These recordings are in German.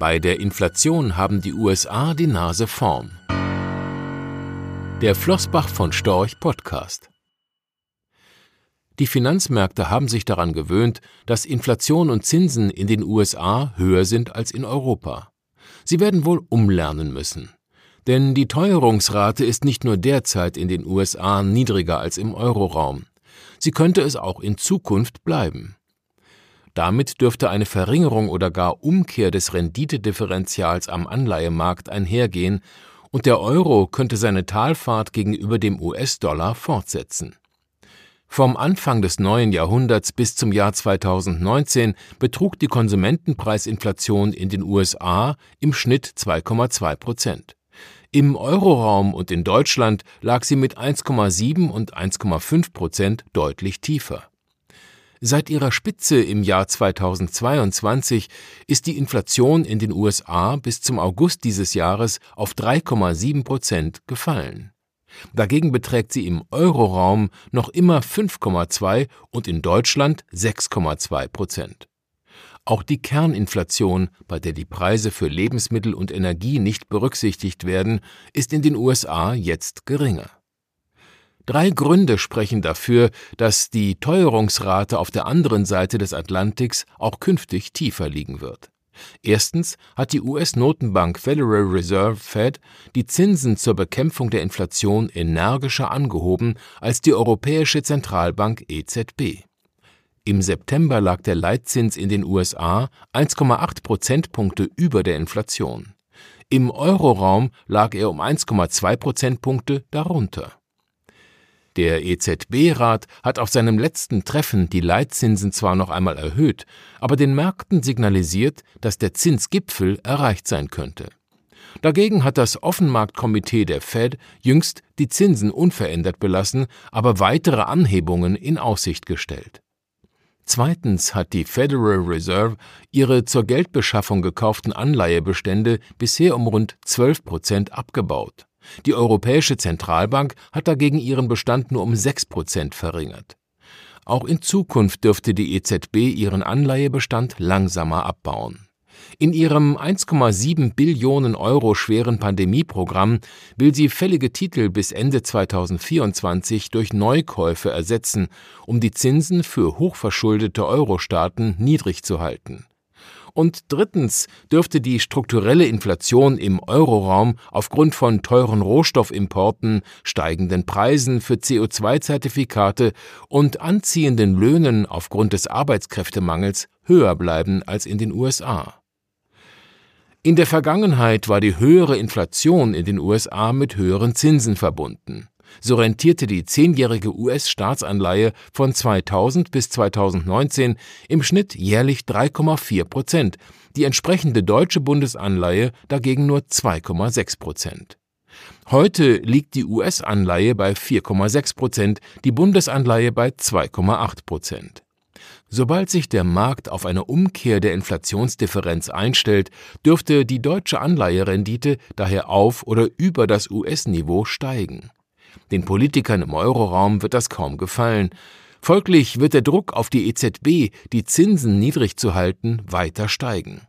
Bei der Inflation haben die USA die Nase vorn. Der Flossbach von Storch Podcast. Die Finanzmärkte haben sich daran gewöhnt, dass Inflation und Zinsen in den USA höher sind als in Europa. Sie werden wohl umlernen müssen. Denn die Teuerungsrate ist nicht nur derzeit in den USA niedriger als im Euroraum. Sie könnte es auch in Zukunft bleiben. Damit dürfte eine Verringerung oder gar Umkehr des Renditedifferentials am Anleihemarkt einhergehen und der Euro könnte seine Talfahrt gegenüber dem US-Dollar fortsetzen. Vom Anfang des neuen Jahrhunderts bis zum Jahr 2019 betrug die Konsumentenpreisinflation in den USA im Schnitt 2,2 Prozent. Im Euroraum und in Deutschland lag sie mit 1,7 und 1,5 Prozent deutlich tiefer. Seit ihrer Spitze im Jahr 2022 ist die Inflation in den USA bis zum August dieses Jahres auf 3,7 Prozent gefallen. Dagegen beträgt sie im Euroraum noch immer 5,2 und in Deutschland 6,2 Prozent. Auch die Kerninflation, bei der die Preise für Lebensmittel und Energie nicht berücksichtigt werden, ist in den USA jetzt geringer. Drei Gründe sprechen dafür, dass die Teuerungsrate auf der anderen Seite des Atlantiks auch künftig tiefer liegen wird. Erstens hat die US-Notenbank Federal Reserve Fed die Zinsen zur Bekämpfung der Inflation energischer angehoben als die Europäische Zentralbank EZB. Im September lag der Leitzins in den USA 1,8 Prozentpunkte über der Inflation. Im Euroraum lag er um 1,2 Prozentpunkte darunter. Der EZB-Rat hat auf seinem letzten Treffen die Leitzinsen zwar noch einmal erhöht, aber den Märkten signalisiert, dass der Zinsgipfel erreicht sein könnte. Dagegen hat das Offenmarktkomitee der Fed jüngst die Zinsen unverändert belassen, aber weitere Anhebungen in Aussicht gestellt. Zweitens hat die Federal Reserve ihre zur Geldbeschaffung gekauften Anleihebestände bisher um rund 12 Prozent abgebaut. Die Europäische Zentralbank hat dagegen ihren Bestand nur um 6 Prozent verringert. Auch in Zukunft dürfte die EZB ihren Anleihebestand langsamer abbauen. In ihrem 1,7 Billionen Euro schweren Pandemieprogramm will sie fällige Titel bis Ende 2024 durch Neukäufe ersetzen, um die Zinsen für hochverschuldete Euro-Staaten niedrig zu halten. Und drittens dürfte die strukturelle Inflation im Euroraum aufgrund von teuren Rohstoffimporten, steigenden Preisen für CO2-Zertifikate und anziehenden Löhnen aufgrund des Arbeitskräftemangels höher bleiben als in den USA. In der Vergangenheit war die höhere Inflation in den USA mit höheren Zinsen verbunden. So rentierte die zehnjährige US-Staatsanleihe von 2000 bis 2019 im Schnitt jährlich 3,4 Prozent, die entsprechende deutsche Bundesanleihe dagegen nur 2,6 Prozent. Heute liegt die US-Anleihe bei 4,6 Prozent, die Bundesanleihe bei 2,8 Prozent. Sobald sich der Markt auf eine Umkehr der Inflationsdifferenz einstellt, dürfte die deutsche Anleiherendite daher auf oder über das US-Niveau steigen. Den Politikern im Euroraum wird das kaum gefallen. Folglich wird der Druck auf die EZB, die Zinsen niedrig zu halten, weiter steigen.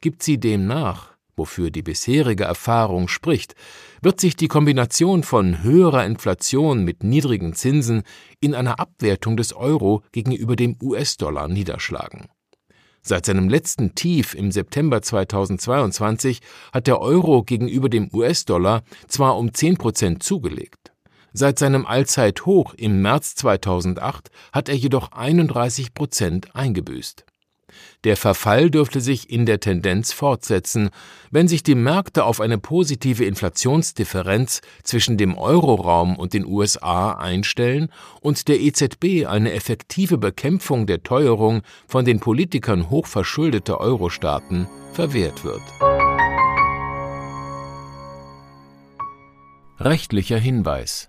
Gibt sie dem nach, wofür die bisherige Erfahrung spricht, wird sich die Kombination von höherer Inflation mit niedrigen Zinsen in einer Abwertung des Euro gegenüber dem US-Dollar niederschlagen. Seit seinem letzten Tief im September 2022 hat der Euro gegenüber dem US-Dollar zwar um 10 Prozent zugelegt. Seit seinem Allzeithoch im März 2008 hat er jedoch 31 Prozent eingebüßt. Der Verfall dürfte sich in der Tendenz fortsetzen, wenn sich die Märkte auf eine positive Inflationsdifferenz zwischen dem Euroraum und den USA einstellen und der EZB eine effektive Bekämpfung der Teuerung von den Politikern hochverschuldeter Euro-Staaten verwehrt wird. Rechtlicher Hinweis